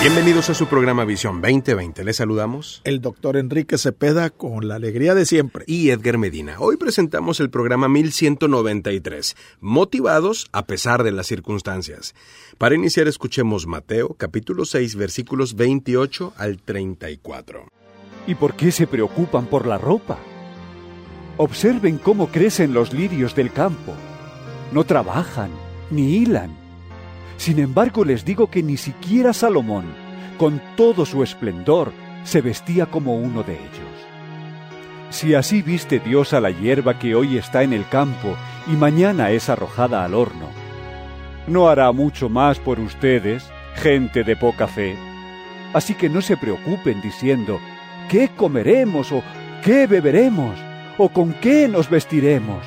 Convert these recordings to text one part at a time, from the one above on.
Bienvenidos a su programa Visión 2020. Les saludamos. El doctor Enrique Cepeda con la alegría de siempre. Y Edgar Medina. Hoy presentamos el programa 1193, Motivados a pesar de las circunstancias. Para iniciar escuchemos Mateo capítulo 6 versículos 28 al 34. ¿Y por qué se preocupan por la ropa? Observen cómo crecen los lirios del campo. No trabajan, ni hilan. Sin embargo, les digo que ni siquiera Salomón, con todo su esplendor, se vestía como uno de ellos. Si así viste Dios a la hierba que hoy está en el campo y mañana es arrojada al horno, ¿no hará mucho más por ustedes, gente de poca fe? Así que no se preocupen diciendo, ¿qué comeremos o qué beberemos o con qué nos vestiremos?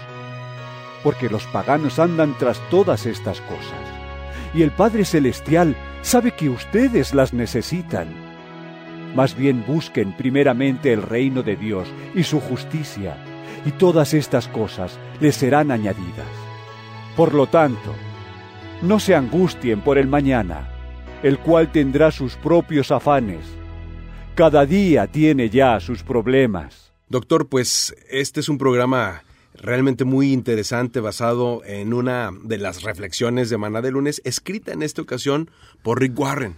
Porque los paganos andan tras todas estas cosas y el Padre Celestial sabe que ustedes las necesitan. Más bien busquen primeramente el reino de Dios y su justicia, y todas estas cosas les serán añadidas. Por lo tanto, no se angustien por el mañana, el cual tendrá sus propios afanes. Cada día tiene ya sus problemas. Doctor, pues este es un programa realmente muy interesante basado en una de las reflexiones de Maná de Lunes, escrita en esta ocasión por Rick Warren,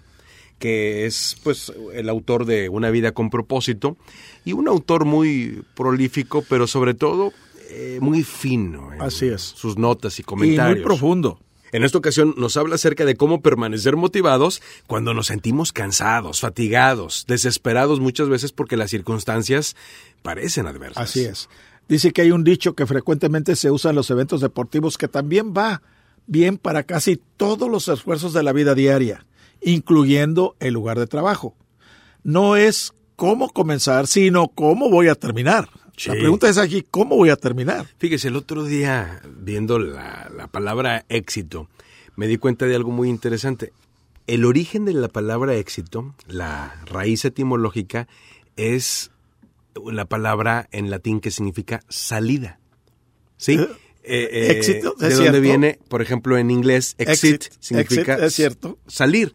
que es pues el autor de Una vida con propósito y un autor muy prolífico, pero sobre todo eh, muy fino en Así es. sus notas y comentarios. Y muy profundo. En esta ocasión nos habla acerca de cómo permanecer motivados cuando nos sentimos cansados, fatigados, desesperados muchas veces porque las circunstancias parecen adversas. Así es. Dice que hay un dicho que frecuentemente se usa en los eventos deportivos que también va bien para casi todos los esfuerzos de la vida diaria, incluyendo el lugar de trabajo. No es cómo comenzar, sino cómo voy a terminar. Sí. La pregunta es aquí, ¿cómo voy a terminar? Fíjese, el otro día, viendo la, la palabra éxito, me di cuenta de algo muy interesante. El origen de la palabra éxito, la raíz etimológica, es la palabra en latín que significa salida. ¿Sí? Eh, Eh, eh, éxito, de cierto. viene, por ejemplo, en inglés, exit, Exit, significa exit, es cierto. salir.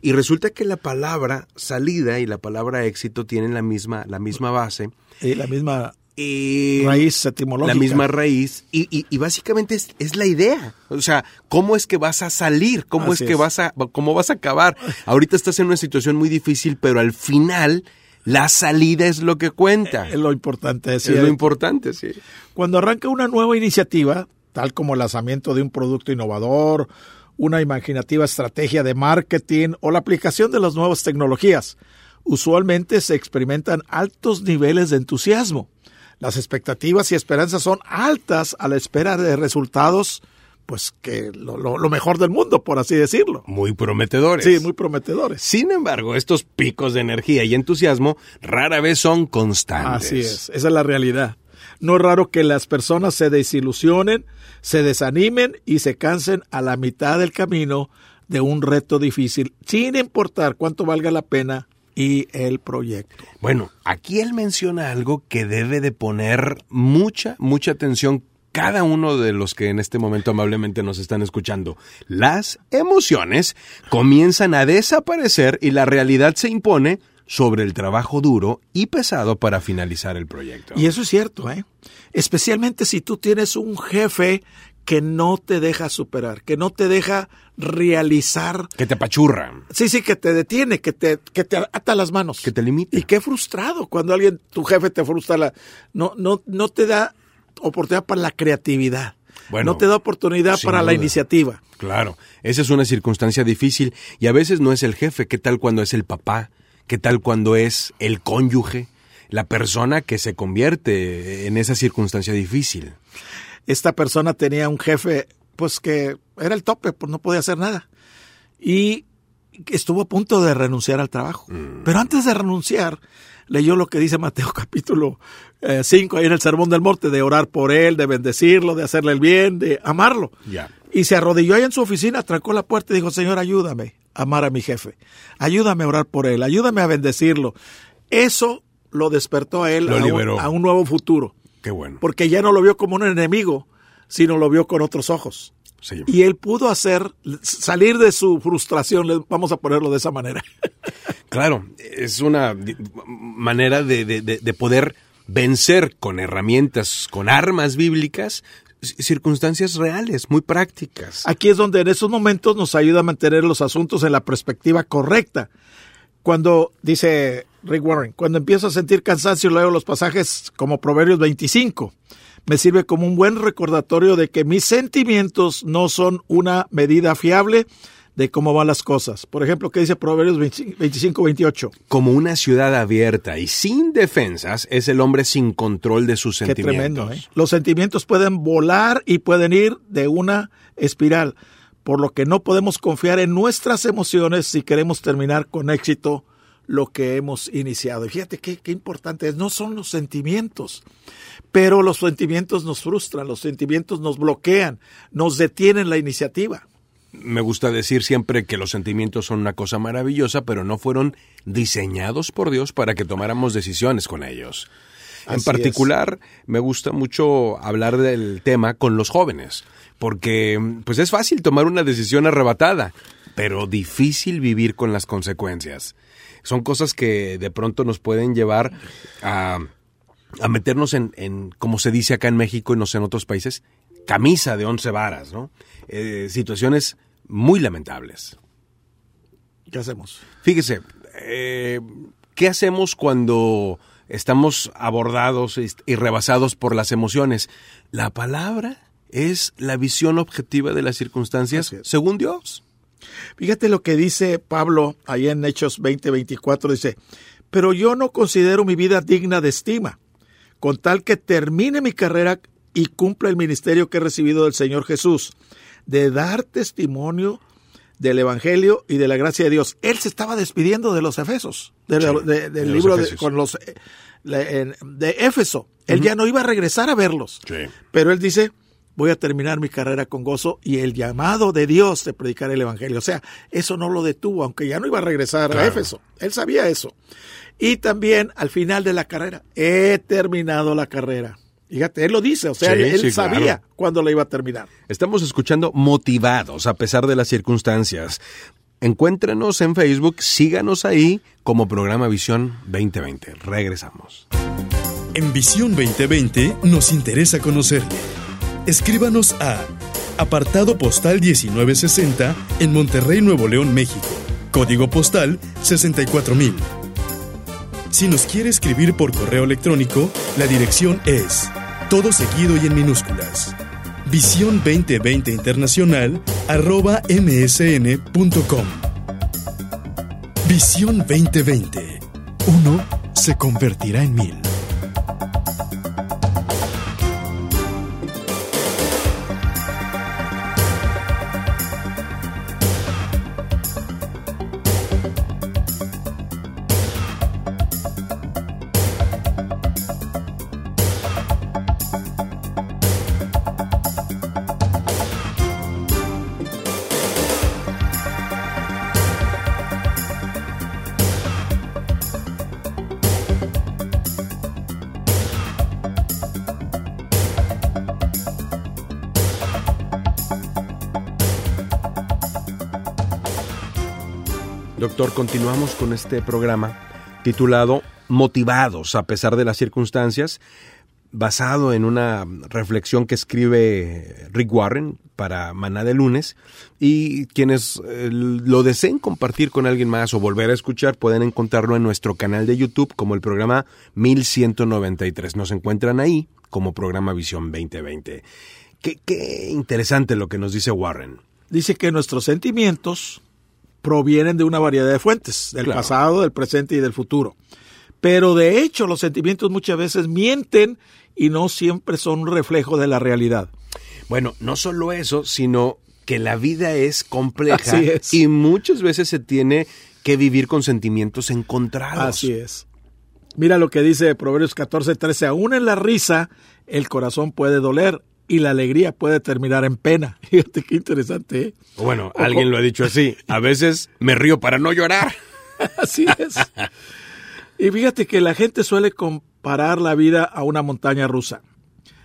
Y resulta que la palabra salida y la palabra éxito tienen la misma, la misma base. Y la misma Y raíz etimológica. la misma raíz y, y- y básicamente es, es la idea. O sea, ¿cómo es que vas a salir? ¿Cómo Así es que es. vas a cómo vas a acabar? Ahorita estás en una situación muy difícil, pero al final la salida es lo que cuenta. Es lo importante. es decir, lo importante, sí. Cuando arranca una nueva iniciativa, tal como el lanzamiento de un producto innovador, una imaginativa estrategia de marketing o la aplicación de las nuevas tecnologías, usualmente se experimentan altos niveles de entusiasmo. Las expectativas y esperanzas son altas a la espera de resultados, pues que lo, lo- lo mejor del mundo, por así decirlo. Muy prometedores. Sí, muy prometedores. Sin embargo, estos picos de energía y entusiasmo rara vez son constantes. Así es, esa es la realidad. No es raro que las personas se desilusionen, se desanimen y se cansen a la mitad del camino de un reto difícil, sin importar cuánto valga la pena y el proyecto. Bueno, aquí él menciona algo que debe de poner mucha, mucha atención cada uno de los que en este momento amablemente nos están escuchando. Las emociones comienzan a desaparecer y la realidad se impone sobre el trabajo duro y pesado para finalizar el proyecto. Y eso es cierto, ¿eh? Especialmente si tú tienes un jefe que no te deja superar, que no te deja realizar. Que te apachurra, Sí, sí, que te detiene, que te, que te ata las manos. que te limita. Y qué frustrado cuando alguien, tu jefe te frustra, la, no, no, no te da oportunidad para la creatividad. Bueno, no te da oportunidad para la iniciativa. Claro, esa es una circunstancia difícil y a veces no es el jefe, ¿qué tal cuando es el papá? ¿Qué tal cuando es el cónyuge? La persona que se convierte en esa circunstancia difícil. Esta persona tenía un jefe, pues que era el tope, pues no podía hacer nada. Y estuvo a punto de renunciar al trabajo. Pero antes de renunciar, leyó lo que dice Mateo capítulo 5, ahí en el Sermón del Monte, de orar por él, de bendecirlo, de hacerle el bien, de amarlo. Y se arrodilló ahí en su oficina, trancó la puerta y dijo, Señor, ayúdame a amar a mi jefe, ayúdame a orar por él, ayúdame a bendecirlo. Eso lo despertó a él Lo a un, liberó. a un nuevo futuro, Qué bueno. porque ya no lo vio como un enemigo, sino lo vio con otros ojos. Y él pudo hacer, salir de su frustración, vamos a ponerlo de esa manera. Claro, es una manera de, de- de- de poder vencer con herramientas, con armas bíblicas, circunstancias reales, muy prácticas. Aquí es donde en esos momentos nos ayuda a mantener los asuntos en la perspectiva correcta. Cuando, dice Rick Warren, cuando empiezo a sentir cansancio, leo los pasajes como Proverbios 25. Me sirve como un buen recordatorio de que mis sentimientos no son una medida fiable de cómo van las cosas. Por ejemplo, ¿qué dice Proverbios 25, 28? Como una ciudad abierta y sin defensas es el hombre sin control de sus Qué sentimientos. tremendo, ¿eh? Los sentimientos pueden volar y pueden ir de una espiral, por lo que no podemos confiar en nuestras emociones si queremos terminar con éxito lo que hemos iniciado. Y fíjate qué, qué importante es, no son los sentimientos, pero los sentimientos nos frustran, los sentimientos nos bloquean, nos detienen la iniciativa. Me gusta decir siempre que los sentimientos son una cosa maravillosa, pero no fueron diseñados por Dios para que tomáramos decisiones con ellos. En Así particular, me gusta mucho hablar del tema con los jóvenes, porque pues es fácil tomar una decisión arrebatada, pero difícil vivir con las consecuencias. Son cosas que de pronto nos pueden llevar a, a meternos en, en, como se dice acá en México y no sé en otros países, camisa de once varas, ¿no? Eh, situaciones muy lamentables. ¿Qué hacemos? Fíjese, eh, ¿qué hacemos cuando estamos abordados y- rebasados por las emociones? La palabra es la visión objetiva de las circunstancias según Dios. Fíjate lo que dice Pablo ahí en Hechos 20, 24, dice, pero yo no considero mi vida digna de estima, con tal que termine mi carrera y cumpla el ministerio que he recibido del Señor Jesús, de dar testimonio del Evangelio y de la gracia de Dios. Él se estaba despidiendo de los Efesos, de- Sí, de- del los libro Efesios. con los eh, de Éfeso. Él ya no iba a regresar a verlos. Sí. Pero él dice, voy a terminar mi carrera con gozo y el llamado de Dios de predicar el Evangelio. O sea, eso no lo detuvo, aunque ya no iba a regresar a. Éfeso. Él sabía eso. Y también al final de la carrera, he terminado la carrera. Fíjate, él lo dice, o sea, Sí, él sí, sabía claro. cuándo la iba a terminar. Estamos escuchando motivados a pesar de las circunstancias. Encuéntrenos en Facebook, síganos ahí como programa Visión 2020. Regresamos. En Visión 2020 nos interesa conocerle. Escríbanos a apartado postal 1960 en Monterrey, Nuevo León, México. Código postal 64000. Si nos quiere escribir por correo electrónico, la dirección es todo seguido y en minúsculas. Visión 2020 Internacional arroba msn.com. Visión 2020. Uno se convertirá en mil. Doctor, continuamos con este programa titulado Motivados a pesar de las circunstancias, basado en una reflexión que escribe Rick Warren para Maná de lunes y quienes eh, lo deseen compartir con alguien más o volver a escuchar pueden encontrarlo en nuestro canal de YouTube como el programa 1193. Nos encuentran ahí como programa Visión 2020. Qué, qué interesante lo que nos dice Warren. Dice que nuestros sentimientos provienen de una variedad de fuentes, del Claro. pasado, del presente y del futuro. Pero de hecho los sentimientos muchas veces mienten y no siempre son un reflejo de la realidad. Bueno, no solo eso, sino que la vida es compleja Así es. y muchas veces se tiene que vivir con sentimientos encontrados. Así es. Mira lo que dice Proverbios 14, 13. Aún en la risa, el corazón puede doler y la alegría puede terminar en pena. Fíjate qué interesante. ¿eh? Bueno, alguien lo ha dicho así. A veces me río para no llorar. así es. Y fíjate que la gente suele comparar la vida a una montaña rusa,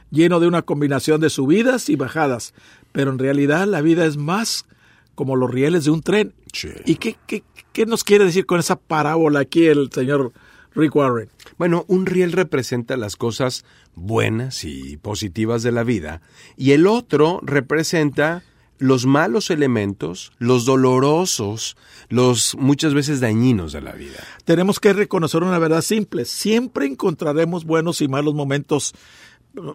lleno de una combinación de subidas y bajadas, pero en realidad la vida es más como los rieles de un tren. Sí. ¿Y qué, qué, qué nos quiere decir con esa parábola aquí el señor Rick Warren? Bueno, un riel representa las cosas buenas y positivas de la vida y el otro representa los malos elementos, los dolorosos, los muchas veces dañinos de la vida. Tenemos que reconocer una verdad simple. Siempre encontraremos buenos y malos momentos.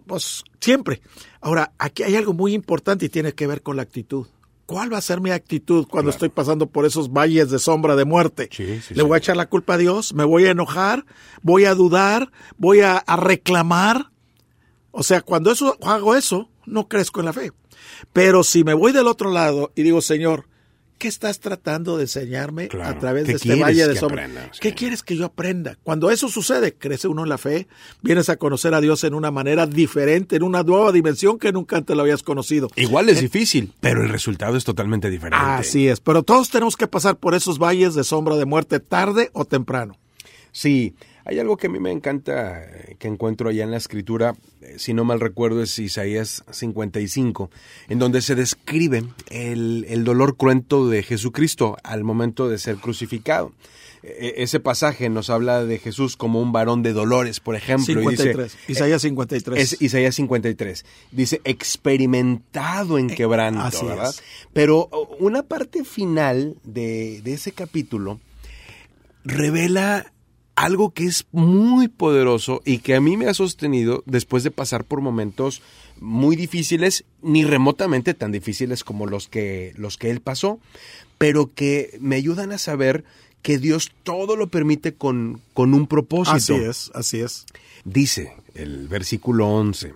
Pues siempre. Ahora, aquí hay algo muy importante y tiene que ver con la actitud. ¿Cuál va a ser mi actitud cuando Claro. estoy pasando por esos valles de sombra de muerte? Sí, sí, ¿Le voy a echar la culpa a Dios? ¿Me voy a enojar? ¿Voy a dudar? ¿Voy a, a reclamar? O sea, cuando eso, hago eso, no crezco en la fe. Pero si me voy del otro lado y digo, Señor, ¿qué estás tratando de enseñarme Claro. a través ¿Qué de este valle de sombra? Sí. ¿Qué quieres que yo aprenda? Cuando eso sucede, crece uno en la fe, vienes a conocer a Dios en una manera diferente, en una nueva dimensión que nunca antes lo habías conocido. Igual es difícil, pero el resultado es totalmente diferente. Así es, pero todos tenemos que pasar por esos valles de sombra de muerte tarde o temprano. Sí, hay algo que a mí me encanta eh, que encuentro allá en la escritura, eh, si no mal recuerdo es Isaías 55, en donde se describe el, el dolor cruento de Jesucristo al momento de ser crucificado. E- Ese pasaje nos habla de Jesús como un varón de dolores, por ejemplo. y dice- 53, Isaías 53. es Isaías 53. Dice, experimentado en quebranto, así ¿verdad? es. Pero una parte final de, de ese capítulo revela algo que es muy poderoso y que a mí me ha sostenido después de pasar por momentos muy difíciles, ni remotamente tan difíciles como los que, los que él pasó, pero que me ayudan a saber que Dios todo lo permite con, con un propósito. Así es, así es. Dice el versículo 11,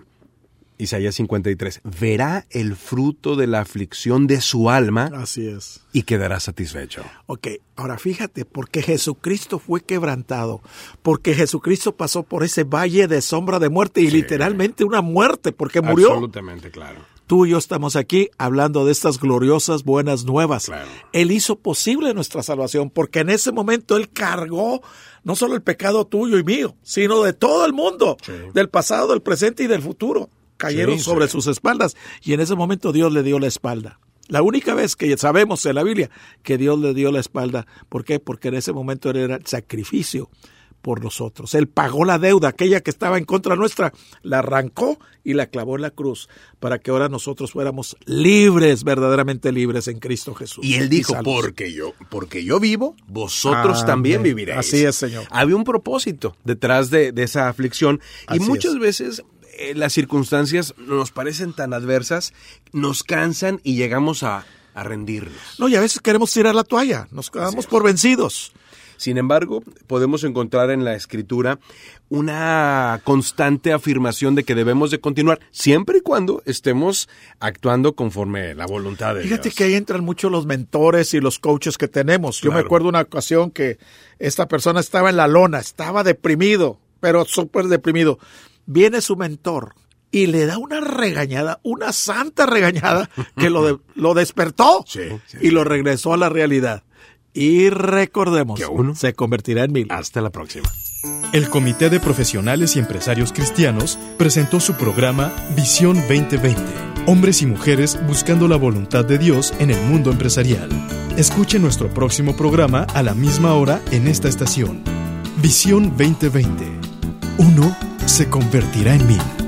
Isaías 53, verá el fruto de la aflicción de su alma Así es. y quedará satisfecho. Ok, ahora fíjate, porque Jesucristo fue quebrantado, porque Jesucristo pasó por ese valle de sombra de muerte y literalmente una muerte, porque murió. Absolutamente, claro. Tú y yo estamos aquí hablando de estas gloriosas buenas nuevas. Claro. Él hizo posible nuestra salvación, porque en ese momento Él cargó no solo el pecado tuyo y mío, sino de todo el mundo, Sí. del pasado, del presente y del futuro. Cayeron Sí, sobre sí. sus espaldas y en ese momento Dios le dio la espalda. La única vez que sabemos en la Biblia que Dios le dio la espalda. ¿Por qué? Porque en ese momento era el sacrificio por nosotros. Él pagó la deuda, aquella que estaba en contra nuestra, la arrancó y la clavó en la cruz para que ahora nosotros fuéramos libres, verdaderamente libres en Cristo Jesús. Y él dijo, porque yo, porque yo vivo, vosotros Amén. también viviréis. Así es, Señor. Había un propósito detrás de, de esa aflicción. y muchas es. veces eh, las circunstancias nos parecen tan adversas, nos cansan y llegamos a, a rendirnos. No, y a veces queremos tirar la toalla, nos quedamos por vencidos. Sin embargo, podemos encontrar en la escritura una constante afirmación de que debemos de continuar siempre y cuando estemos actuando conforme la voluntad de Fíjate Dios. que ahí entran mucho los mentores y los coaches que tenemos. Yo me acuerdo una ocasión que esta persona estaba en la lona, estaba deprimido, pero súper deprimido. Viene su mentor y le da una regañada, una santa regañada que lo, de- lo despertó Sí, sí, y lo regresó a la realidad. Y recordemos, Que uno- se convertirá en mil. Hasta la próxima. El Comité de Profesionales y Empresarios Cristianos presentó su programa Visión 2020. Hombres y mujeres buscando la voluntad de Dios en el mundo empresarial. Escuche nuestro próximo programa a la misma hora en esta estación. Visión 2020. Uno se convertirá en mil.